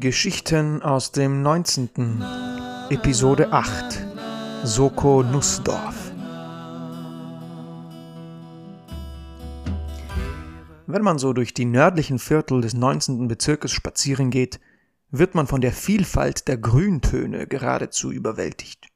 Geschichten aus dem 19. Episode 8 Soko Nussdorf Wenn man so durch die nördlichen Viertel des 19. Bezirkes spazieren geht, wird man von der Vielfalt der Grüntöne geradezu überwältigt.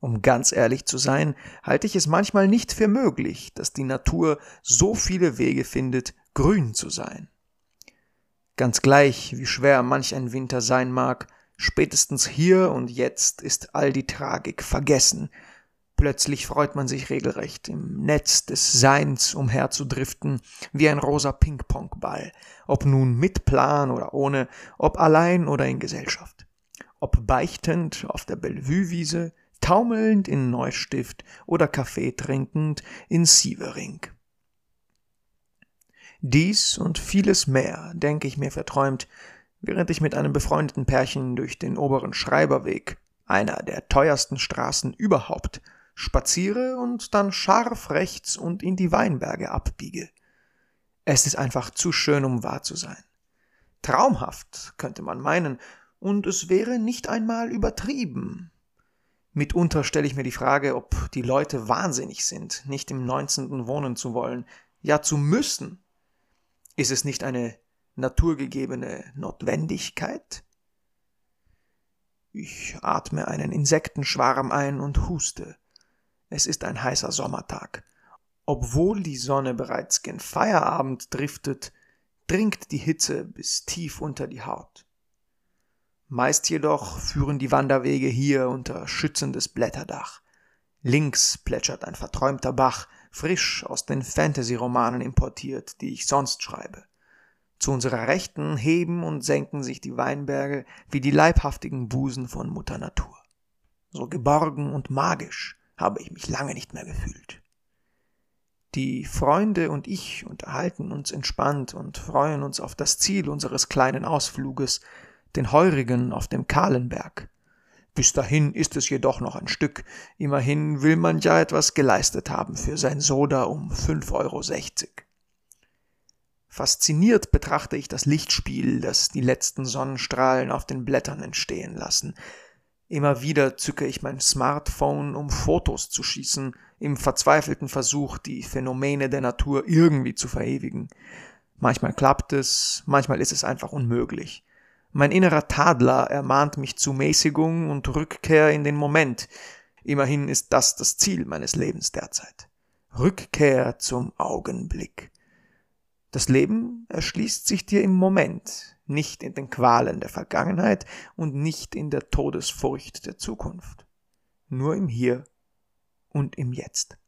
Um ganz ehrlich zu sein, halte ich es manchmal nicht für möglich, dass die Natur so viele Wege findet, grün zu sein. Ganz gleich, wie schwer manch ein Winter sein mag, spätestens hier und jetzt ist all die Tragik vergessen. Plötzlich freut man sich regelrecht, im Netz des Seins umherzudriften, wie ein rosa Ping-Pong-Ball, ob nun mit Plan oder ohne, ob allein oder in Gesellschaft. Ob beichtend auf der Bellevue-Wiese, taumelnd in Neustift oder Kaffee trinkend in Sievering. Dies und vieles mehr, denke ich mir verträumt, während ich mit einem befreundeten Pärchen durch den oberen Schreiberweg, einer der teuersten Straßen überhaupt, spaziere und dann scharf rechts und in die Weinberge abbiege. Es ist einfach zu schön, um wahr zu sein. Traumhaft, könnte man meinen, und es wäre nicht einmal übertrieben. Mitunter stelle ich mir die Frage, ob die Leute wahnsinnig sind, nicht im neunzehnten wohnen zu wollen, ja zu müssen, ist es nicht eine naturgegebene Notwendigkeit? Ich atme einen Insektenschwarm ein und huste. Es ist ein heißer Sommertag. Obwohl die Sonne bereits gen Feierabend driftet, dringt die Hitze bis tief unter die Haut. Meist jedoch führen die Wanderwege hier unter schützendes Blätterdach. Links plätschert ein verträumter Bach, frisch aus den Fantasy-Romanen importiert, die ich sonst schreibe. Zu unserer Rechten heben und senken sich die Weinberge wie die leibhaftigen Busen von Mutter Natur. So geborgen und magisch habe ich mich lange nicht mehr gefühlt. Die Freunde und ich unterhalten uns entspannt und freuen uns auf das Ziel unseres kleinen Ausfluges, den Heurigen auf dem Kahlenberg. Bis dahin ist es jedoch noch ein Stück. Immerhin will man ja etwas geleistet haben für sein Soda um 5,60 Euro. Fasziniert betrachte ich das Lichtspiel, das die letzten Sonnenstrahlen auf den Blättern entstehen lassen. Immer wieder zücke ich mein Smartphone, um Fotos zu schießen, im verzweifelten Versuch, die Phänomene der Natur irgendwie zu verewigen. Manchmal klappt es, manchmal ist es einfach unmöglich. Mein innerer Tadler ermahnt mich zu Mäßigung und Rückkehr in den Moment. Immerhin ist das das Ziel meines Lebens derzeit. Rückkehr zum Augenblick. Das Leben erschließt sich dir im Moment, nicht in den Qualen der Vergangenheit und nicht in der Todesfurcht der Zukunft. Nur im Hier und im Jetzt.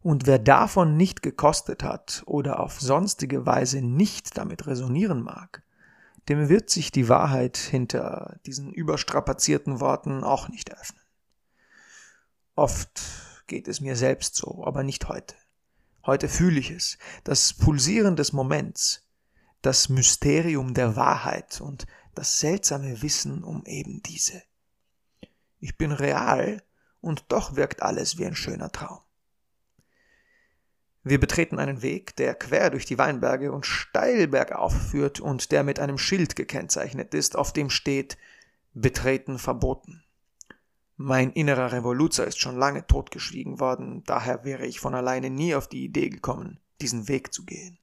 Und wer davon nicht gekostet hat oder auf sonstige Weise nicht damit resonieren mag, dem wird sich die Wahrheit hinter diesen überstrapazierten Worten auch nicht öffnen. Oft geht es mir selbst so, aber nicht heute. Heute fühle ich es, das Pulsieren des Moments, das Mysterium der Wahrheit und das seltsame Wissen um eben diese. Ich bin real und doch wirkt alles wie ein schöner Traum. Wir betreten einen Weg, der quer durch die Weinberge und steil bergauf führt und der mit einem Schild gekennzeichnet ist, auf dem steht Betreten verboten. Mein innerer Revoluzer ist schon lange totgeschwiegen worden, daher wäre ich von alleine nie auf die Idee gekommen, diesen Weg zu gehen.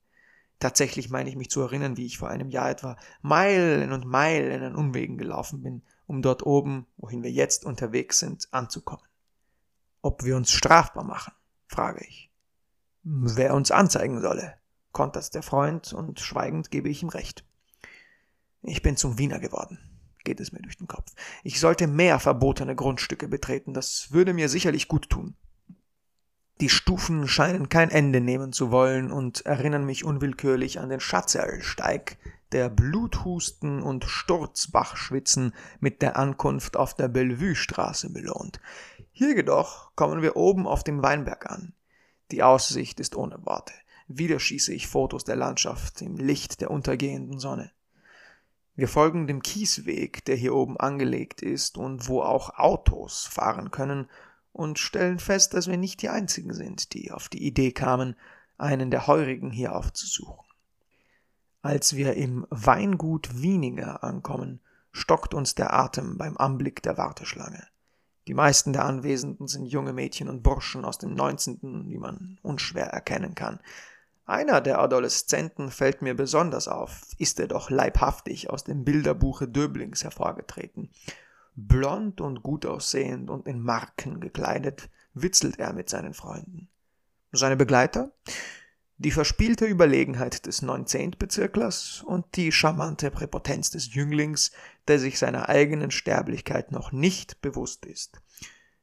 Tatsächlich meine ich mich zu erinnern, wie ich vor einem Jahr etwa Meilen und Meilen an Unwegen gelaufen bin, um dort oben, wohin wir jetzt unterwegs sind, anzukommen. Ob wir uns strafbar machen, frage ich wer uns anzeigen solle, kontert der Freund und schweigend gebe ich ihm recht. Ich bin zum Wiener geworden, geht es mir durch den Kopf. Ich sollte mehr verbotene Grundstücke betreten, das würde mir sicherlich gut tun. Die Stufen scheinen kein Ende nehmen zu wollen und erinnern mich unwillkürlich an den Schatzerlsteig, der Bluthusten und Sturzbachschwitzen mit der Ankunft auf der Bellevue-Straße belohnt. Hier jedoch kommen wir oben auf dem Weinberg an. Die Aussicht ist ohne Worte. Wieder schieße ich Fotos der Landschaft im Licht der untergehenden Sonne. Wir folgen dem Kiesweg, der hier oben angelegt ist und wo auch Autos fahren können, und stellen fest, dass wir nicht die einzigen sind, die auf die Idee kamen, einen der Heurigen hier aufzusuchen. Als wir im Weingut Wieninger ankommen, stockt uns der Atem beim Anblick der Warteschlange. Die meisten der Anwesenden sind junge Mädchen und Burschen aus dem 19., wie man unschwer erkennen kann. Einer der Adoleszenten fällt mir besonders auf, ist er doch leibhaftig aus dem Bilderbuche Döblings hervorgetreten. Blond und gut aussehend und in Marken gekleidet, witzelt er mit seinen Freunden. Seine Begleiter? Die verspielte Überlegenheit des 19. Bezirklers und die charmante Präpotenz des Jünglings, der sich seiner eigenen Sterblichkeit noch nicht bewusst ist.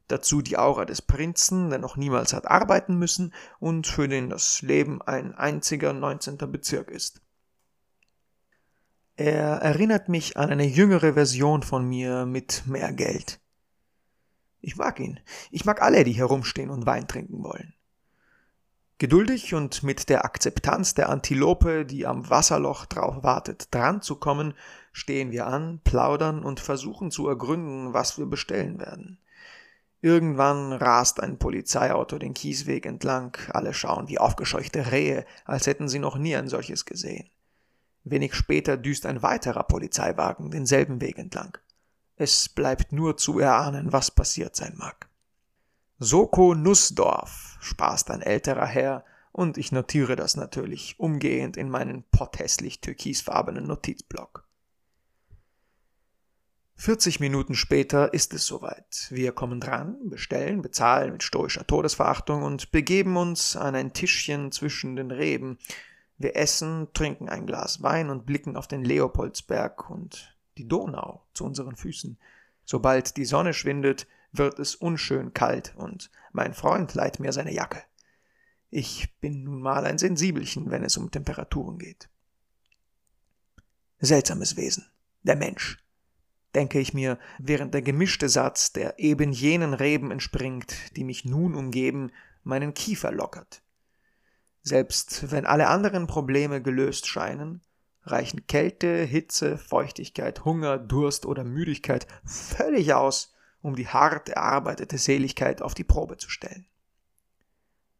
Dazu die Aura des Prinzen, der noch niemals hat arbeiten müssen und für den das Leben ein einziger 19. Bezirk ist. Er erinnert mich an eine jüngere Version von mir mit mehr Geld. Ich mag ihn. Ich mag alle, die herumstehen und Wein trinken wollen. Geduldig und mit der Akzeptanz der Antilope, die am Wasserloch drauf wartet, dran zu kommen, stehen wir an, plaudern und versuchen zu ergründen, was wir bestellen werden. Irgendwann rast ein Polizeiauto den Kiesweg entlang, alle schauen wie aufgescheuchte Rehe, als hätten sie noch nie ein solches gesehen. Wenig später düst ein weiterer Polizeiwagen denselben Weg entlang. Es bleibt nur zu erahnen, was passiert sein mag. Soko Nussdorf, spaßt ein älterer Herr, und ich notiere das natürlich umgehend in meinen potthässlich türkisfarbenen Notizblock. 40 Minuten später ist es soweit. Wir kommen dran, bestellen, bezahlen mit stoischer Todesverachtung und begeben uns an ein Tischchen zwischen den Reben. Wir essen, trinken ein Glas Wein und blicken auf den Leopoldsberg und die Donau zu unseren Füßen. Sobald die Sonne schwindet, wird es unschön kalt und mein Freund leiht mir seine Jacke. Ich bin nun mal ein Sensibelchen, wenn es um Temperaturen geht. Seltsames Wesen, der Mensch denke ich mir, während der gemischte Satz, der eben jenen Reben entspringt, die mich nun umgeben, meinen Kiefer lockert. Selbst wenn alle anderen Probleme gelöst scheinen, reichen Kälte, Hitze, Feuchtigkeit, Hunger, Durst oder Müdigkeit völlig aus, um die hart erarbeitete Seligkeit auf die Probe zu stellen.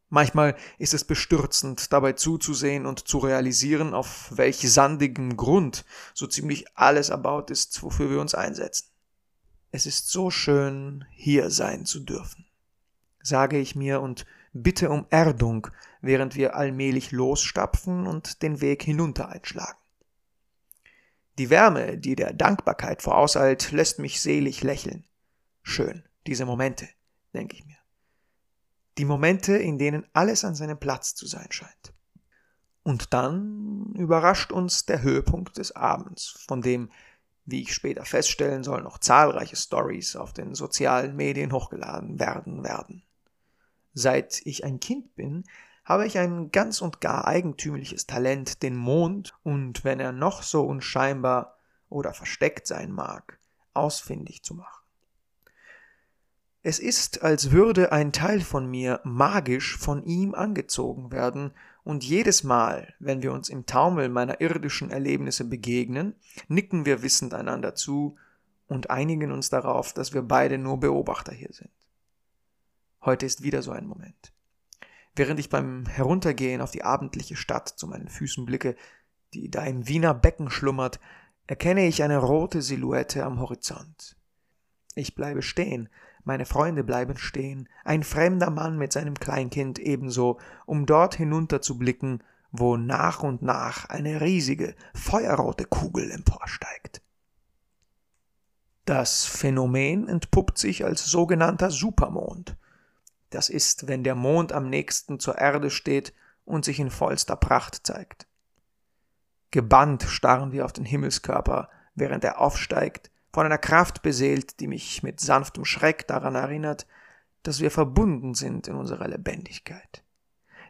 Manchmal ist es bestürzend, dabei zuzusehen und zu realisieren, auf welch sandigem Grund so ziemlich alles erbaut ist, wofür wir uns einsetzen. Es ist so schön, hier sein zu dürfen, sage ich mir und bitte um Erdung, während wir allmählich losstapfen und den Weg hinunter einschlagen. Die Wärme, die der Dankbarkeit vorauseilt, lässt mich selig lächeln. Schön, diese Momente, denke ich mir die Momente, in denen alles an seinem Platz zu sein scheint. Und dann überrascht uns der Höhepunkt des Abends, von dem, wie ich später feststellen soll, noch zahlreiche Stories auf den sozialen Medien hochgeladen werden werden. Seit ich ein Kind bin, habe ich ein ganz und gar eigentümliches Talent, den Mond, und wenn er noch so unscheinbar oder versteckt sein mag, ausfindig zu machen. Es ist, als würde ein Teil von mir magisch von ihm angezogen werden, und jedes Mal, wenn wir uns im Taumel meiner irdischen Erlebnisse begegnen, nicken wir wissend einander zu und einigen uns darauf, dass wir beide nur Beobachter hier sind. Heute ist wieder so ein Moment. Während ich beim Heruntergehen auf die abendliche Stadt zu meinen Füßen blicke, die da im Wiener Becken schlummert, erkenne ich eine rote Silhouette am Horizont. Ich bleibe stehen, meine Freunde bleiben stehen, ein fremder Mann mit seinem Kleinkind ebenso, um dort hinunter zu blicken, wo nach und nach eine riesige, feuerrote Kugel emporsteigt. Das Phänomen entpuppt sich als sogenannter Supermond. Das ist, wenn der Mond am nächsten zur Erde steht und sich in vollster Pracht zeigt. Gebannt starren wir auf den Himmelskörper, während er aufsteigt von einer Kraft beseelt, die mich mit sanftem Schreck daran erinnert, dass wir verbunden sind in unserer Lebendigkeit.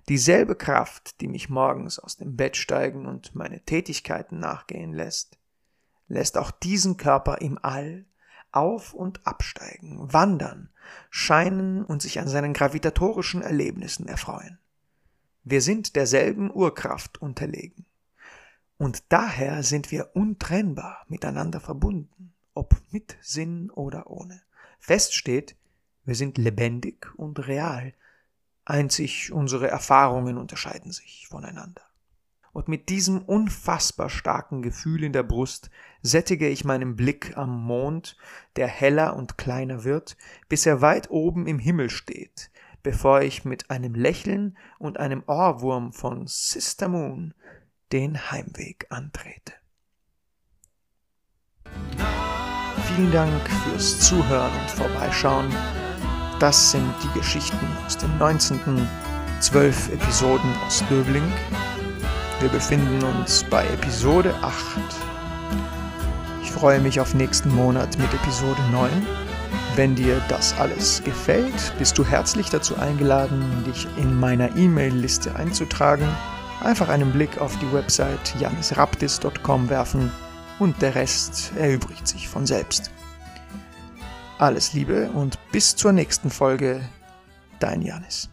Dieselbe Kraft, die mich morgens aus dem Bett steigen und meine Tätigkeiten nachgehen lässt, lässt auch diesen Körper im All auf und absteigen, wandern, scheinen und sich an seinen gravitatorischen Erlebnissen erfreuen. Wir sind derselben Urkraft unterlegen. Und daher sind wir untrennbar miteinander verbunden ob mit Sinn oder ohne. Fest steht, wir sind lebendig und real, einzig unsere Erfahrungen unterscheiden sich voneinander. und mit diesem unfassbar starken Gefühl in der Brust sättige ich meinen Blick am Mond, der heller und kleiner wird, bis er weit oben im Himmel steht, bevor ich mit einem Lächeln und einem Ohrwurm von Sister Moon den Heimweg antrete. Vielen Dank fürs Zuhören und Vorbeischauen. Das sind die Geschichten aus dem 19. zwölf Episoden aus Döbling. Wir befinden uns bei Episode 8. Ich freue mich auf nächsten Monat mit Episode 9. Wenn dir das alles gefällt, bist du herzlich dazu eingeladen, dich in meiner E-Mail-Liste einzutragen. Einfach einen Blick auf die Website janisraptis.com werfen und der Rest erübrigt sich von selbst. Alles Liebe und bis zur nächsten Folge, dein Janis.